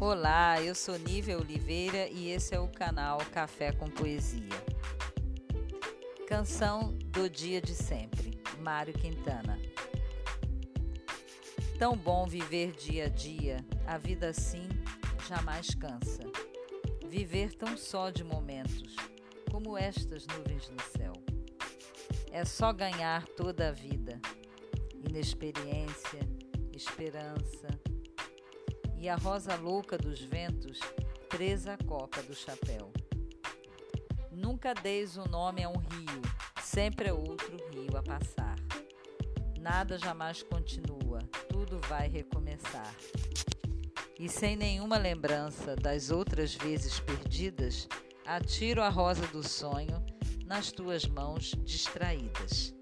Olá, eu sou Nívia Oliveira e esse é o canal Café com Poesia. Canção do Dia de Sempre, Mário Quintana. Tão bom viver dia a dia, a vida assim jamais cansa. Viver tão só de momentos, como estas nuvens no céu. É só ganhar toda a vida, inexperiência, esperança, e a rosa louca dos ventos presa à copa do chapéu. Nunca deis o nome a um rio, sempre é outro rio a passar. Nada jamais continua, tudo vai recomeçar. E sem nenhuma lembrança das outras vezes perdidas, atiro a rosa do sonho nas tuas mãos distraídas.